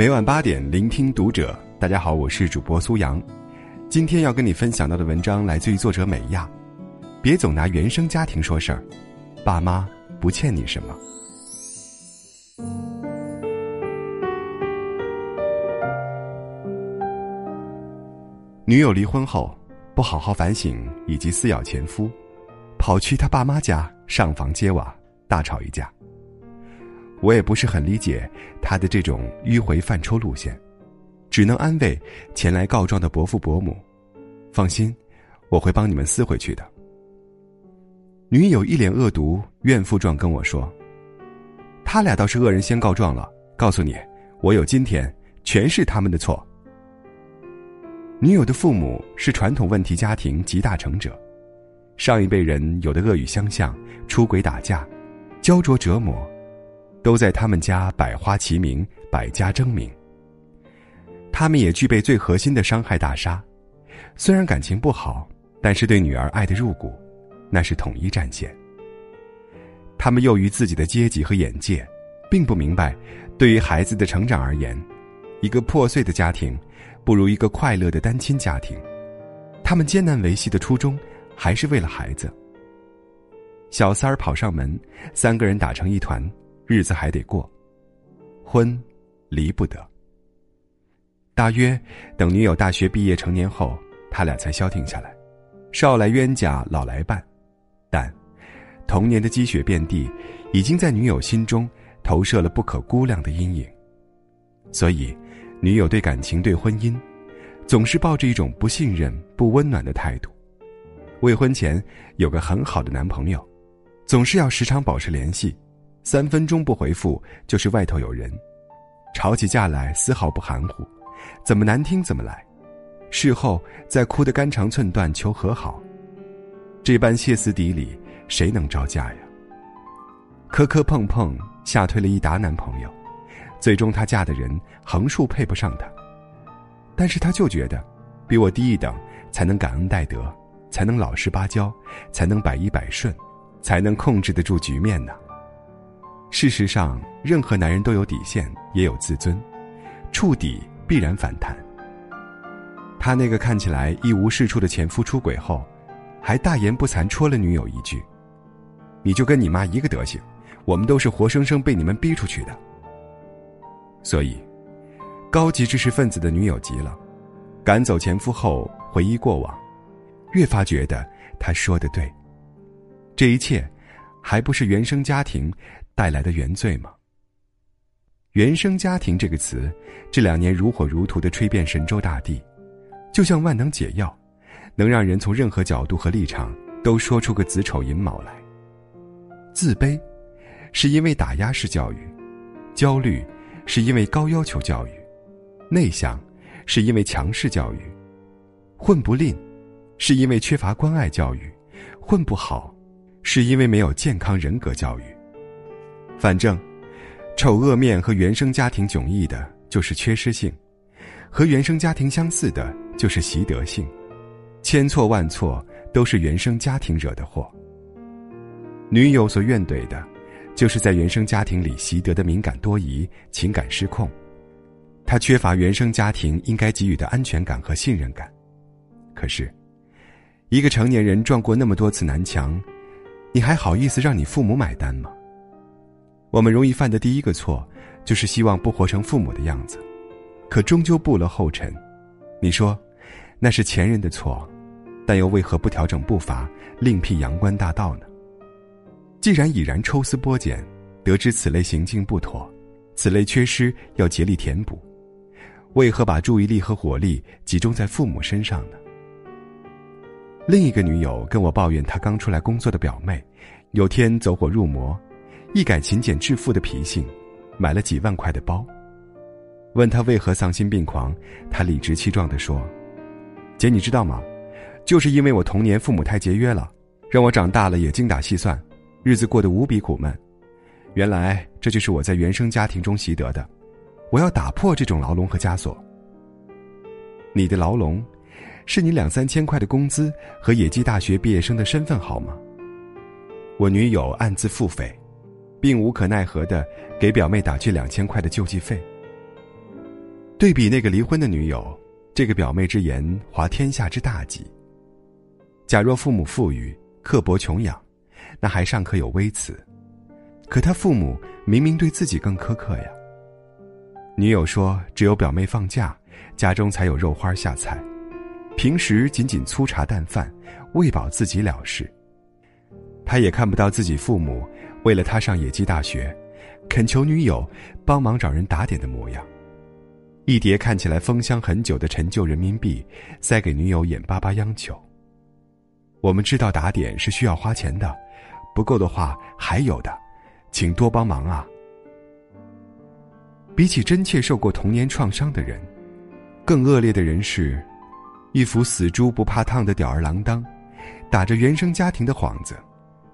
每晚八点，聆听读者。大家好，我是主播苏阳。今天要跟你分享到的文章来自于作者美亚。别总拿原生家庭说事儿，爸妈不欠你什么。女友离婚后，不好好反省以及撕咬前夫，跑去他爸妈家上房揭瓦，大吵一架。我也不是很理解他的这种迂回犯抽路线，只能安慰前来告状的伯父伯母：“放心，我会帮你们撕回去的。”女友一脸恶毒、怨妇状跟我说：“他俩倒是恶人先告状了，告诉你，我有今天，全是他们的错。”女友的父母是传统问题家庭集大成者，上一辈人有的恶语相向、出轨打架、焦灼折磨。都在他们家百花齐鸣，百家争鸣。他们也具备最核心的伤害大杀，虽然感情不好，但是对女儿爱的入骨，那是统一战线。他们囿于自己的阶级和眼界，并不明白，对于孩子的成长而言，一个破碎的家庭，不如一个快乐的单亲家庭。他们艰难维系的初衷，还是为了孩子。小三儿跑上门，三个人打成一团。日子还得过，婚离不得。大约等女友大学毕业成年后，他俩才消停下来。少来冤家老来伴，但童年的积雪遍地，已经在女友心中投射了不可估量的阴影。所以，女友对感情、对婚姻，总是抱着一种不信任、不温暖的态度。未婚前有个很好的男朋友，总是要时常保持联系。三分钟不回复就是外头有人，吵起架来丝毫不含糊，怎么难听怎么来，事后再哭得肝肠寸断求和好，这般歇斯底里，谁能招架呀？磕磕碰碰吓退了一打男朋友，最终她嫁的人横竖配不上她，但是她就觉得，比我低一等才能感恩戴德，才能老实巴交，才能百依百顺，才能控制得住局面呢。事实上，任何男人都有底线，也有自尊，触底必然反弹。他那个看起来一无是处的前夫出轨后，还大言不惭戳了女友一句：“你就跟你妈一个德行，我们都是活生生被你们逼出去的。”所以，高级知识分子的女友急了，赶走前夫后回忆过往，越发觉得他说的对。这一切，还不是原生家庭。带来的原罪吗？原生家庭这个词，这两年如火如荼的吹遍神州大地，就像万能解药，能让人从任何角度和立场都说出个子丑寅卯来。自卑，是因为打压式教育；焦虑，是因为高要求教育；内向，是因为强势教育；混不吝，是因为缺乏关爱教育；混不好，是因为没有健康人格教育。反正，丑恶面和原生家庭迥异的就是缺失性，和原生家庭相似的就是习得性，千错万错都是原生家庭惹的祸。女友所怨怼的，就是在原生家庭里习得的敏感多疑、情感失控，她缺乏原生家庭应该给予的安全感和信任感。可是，一个成年人撞过那么多次南墙，你还好意思让你父母买单吗？我们容易犯的第一个错，就是希望不活成父母的样子，可终究步了后尘。你说，那是前人的错，但又为何不调整步伐，另辟阳关大道呢？既然已然抽丝剥茧，得知此类行径不妥，此类缺失要竭力填补，为何把注意力和火力集中在父母身上呢？另一个女友跟我抱怨，她刚出来工作的表妹，有天走火入魔。一改勤俭致富的脾性，买了几万块的包。问他为何丧心病狂，他理直气壮地说：“姐，你知道吗？就是因为我童年父母太节约了，让我长大了也精打细算，日子过得无比苦闷。原来这就是我在原生家庭中习得的，我要打破这种牢笼和枷锁。你的牢笼，是你两三千块的工资和野鸡大学毕业生的身份，好吗？”我女友暗自腹诽。并无可奈何的给表妹打去两千块的救济费。对比那个离婚的女友，这个表妹之言滑天下之大稽。假若父母富裕，刻薄穷养，那还尚可有微词；可他父母明明对自己更苛刻呀。女友说：“只有表妹放假，家中才有肉花下菜，平时仅仅粗茶淡饭，喂饱自己了事。”他也看不到自己父母为了他上野鸡大学，恳求女友帮忙找人打点的模样。一叠看起来封箱很久的陈旧人民币，塞给女友，眼巴巴央求。我们知道打点是需要花钱的，不够的话还有的，请多帮忙啊！比起真切受过童年创伤的人，更恶劣的人是，一副死猪不怕烫的吊儿郎当，打着原生家庭的幌子，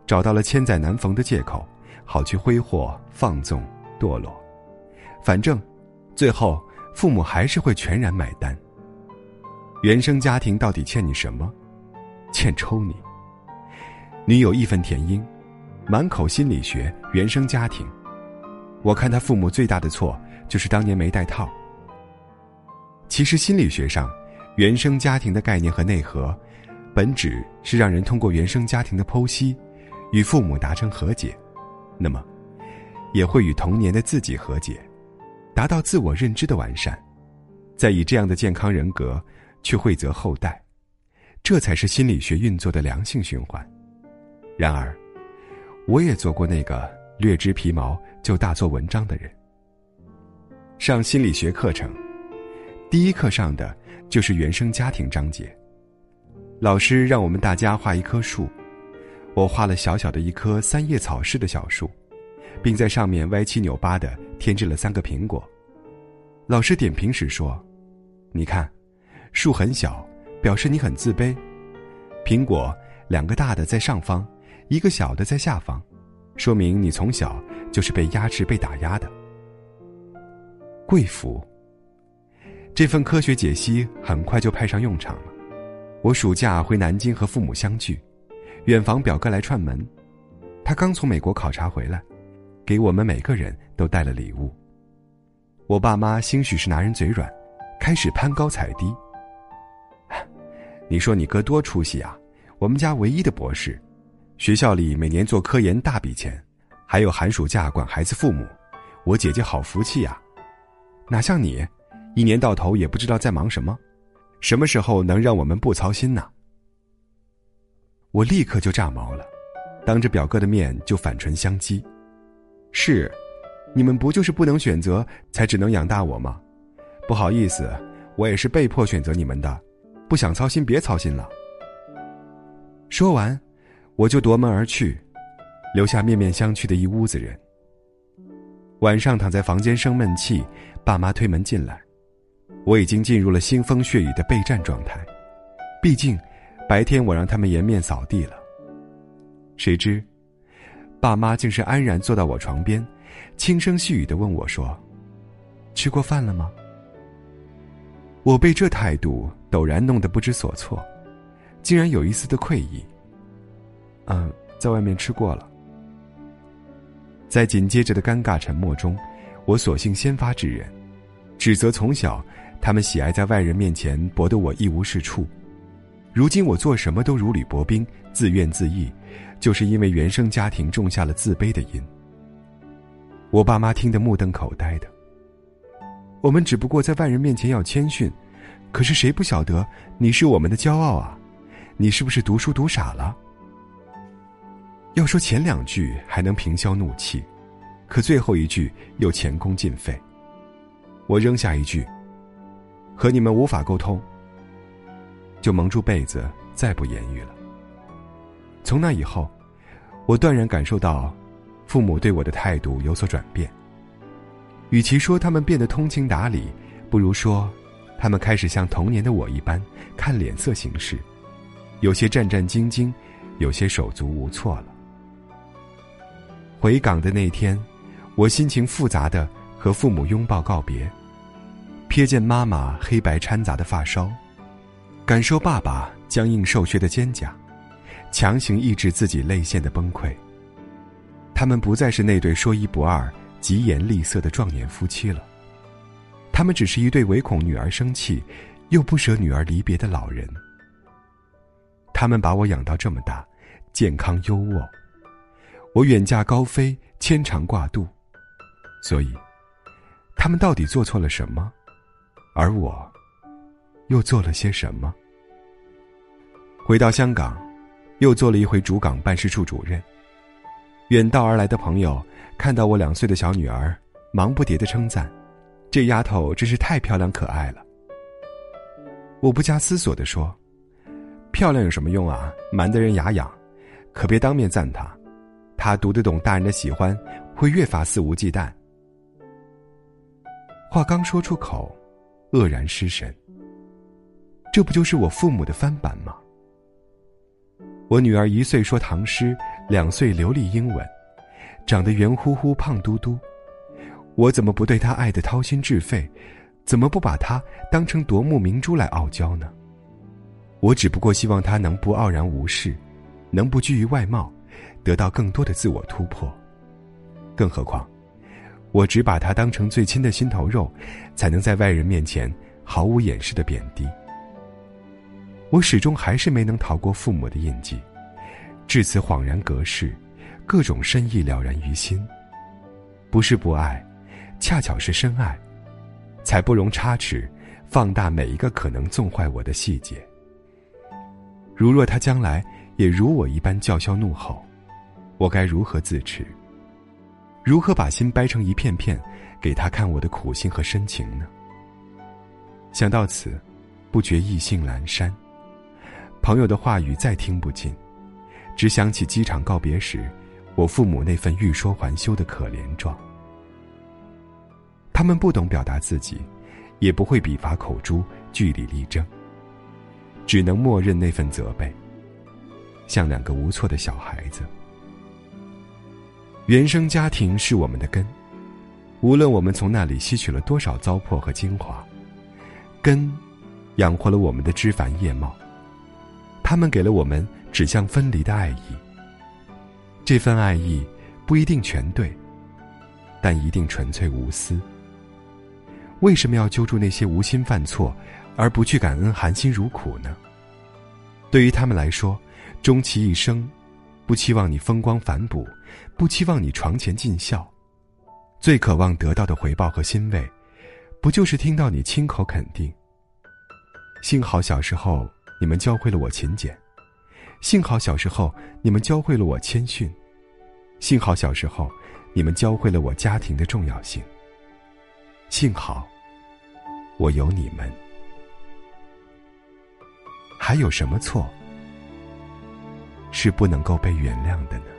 找到了千载难逢的借口，好去挥霍、放纵、堕落。反正，最后父母还是会全然买单。原生家庭到底欠你什么？欠抽你。女友义愤填膺，满口心理学、原生家庭。我看他父母最大的错就是当年没带套。其实心理学上，原生家庭的概念和内核，本质是让人通过原生家庭的剖析，与父母达成和解，那么，也会与童年的自己和解，达到自我认知的完善，再以这样的健康人格去惠泽后代。这才是心理学运作的良性循环。然而，我也做过那个略知皮毛就大做文章的人。上心理学课程，第一课上的就是原生家庭章节。老师让我们大家画一棵树，我画了小小的一棵三叶草式的小树，并在上面歪七扭八的添置了三个苹果。老师点评时说：“你看，树很小。”表示你很自卑，苹果两个大的在上方，一个小的在下方，说明你从小就是被压制、被打压的。贵福，这份科学解析很快就派上用场了。我暑假回南京和父母相聚，远房表哥来串门，他刚从美国考察回来，给我们每个人都带了礼物。我爸妈兴许是拿人嘴软，开始攀高踩低。你说你哥多出息啊！我们家唯一的博士，学校里每年做科研大笔钱，还有寒暑假管孩子父母，我姐姐好福气呀！哪像你，一年到头也不知道在忙什么，什么时候能让我们不操心呢？我立刻就炸毛了，当着表哥的面就反唇相讥：“是，你们不就是不能选择，才只能养大我吗？不好意思，我也是被迫选择你们的。”不想操心，别操心了。说完，我就夺门而去，留下面面相觑的一屋子人。晚上躺在房间生闷气，爸妈推门进来，我已经进入了腥风血雨的备战状态。毕竟，白天我让他们颜面扫地了。谁知，爸妈竟是安然坐到我床边，轻声细语的问我说：“吃过饭了吗？”我被这态度陡然弄得不知所措，竟然有一丝的愧意。嗯，在外面吃过了。在紧接着的尴尬沉默中，我索性先发制人，指责从小他们喜爱在外人面前博得我一无是处。如今我做什么都如履薄冰，自怨自艾，就是因为原生家庭种下了自卑的因。我爸妈听得目瞪口呆的。我们只不过在外人面前要谦逊，可是谁不晓得你是我们的骄傲啊？你是不是读书读傻了？要说前两句还能平消怒气，可最后一句又前功尽废。我扔下一句：“和你们无法沟通。”就蒙住被子，再不言语了。从那以后，我断然感受到，父母对我的态度有所转变。与其说他们变得通情达理，不如说，他们开始像童年的我一般看脸色行事，有些战战兢兢，有些手足无措了。回港的那天，我心情复杂的和父母拥抱告别，瞥见妈妈黑白掺杂的发梢，感受爸爸僵硬瘦削的肩胛，强行抑制自己泪腺的崩溃。他们不再是那对说一不二。疾言厉色的壮年夫妻了，他们只是一对唯恐女儿生气，又不舍女儿离别的老人。他们把我养到这么大，健康优渥，我远嫁高飞，牵肠挂肚，所以，他们到底做错了什么？而我，又做了些什么？回到香港，又做了一回主港办事处主任。远道而来的朋友看到我两岁的小女儿，忙不迭的称赞：“这丫头真是太漂亮可爱了。”我不加思索的说。漂亮有什么用啊？瞒得人牙痒，可别当面赞她。她读得懂大人的喜欢，会越发肆无忌惮。话刚说出口，愕然失神。这不就是我父母的翻版吗？我女儿一岁说唐诗，两岁流利英文，长得圆乎乎、胖嘟嘟。我怎么不对她爱得掏心置肺？怎么不把她当成夺目明珠来傲娇呢？我只不过希望她能不傲然无视，能不拘于外貌，得到更多的自我突破。更何况，我只把她当成最亲的心头肉，才能在外人面前毫无掩饰的贬低。我始终还是没能逃过父母的印记，至此恍然隔世，各种深意了然于心。不是不爱，恰巧是深爱，才不容差池，放大每一个可能纵坏我的细节。如若他将来也如我一般叫嚣怒吼，我该如何自持？如何把心掰成一片片，给他看我的苦心和深情呢？想到此，不觉意兴阑珊。朋友的话语再听不进，只想起机场告别时，我父母那份欲说还休的可怜状。他们不懂表达自己，也不会笔伐口诛，据理力争。只能默认那份责备，像两个无措的小孩子。原生家庭是我们的根，无论我们从那里吸取了多少糟粕和精华，根养活了我们的枝繁叶茂。他们给了我们指向分离的爱意。这份爱意不一定全对，但一定纯粹无私。为什么要揪住那些无心犯错？而不去感恩含辛茹苦呢？对于他们来说，终其一生，不期望你风光反哺，不期望你床前尽孝，最渴望得到的回报和欣慰，不就是听到你亲口肯定？幸好小时候你们教会了我勤俭，幸好小时候你们教会了我谦逊，幸好小时候你们教会了我家庭的重要性。幸好，我有你们。还有什么错是不能够被原谅的呢？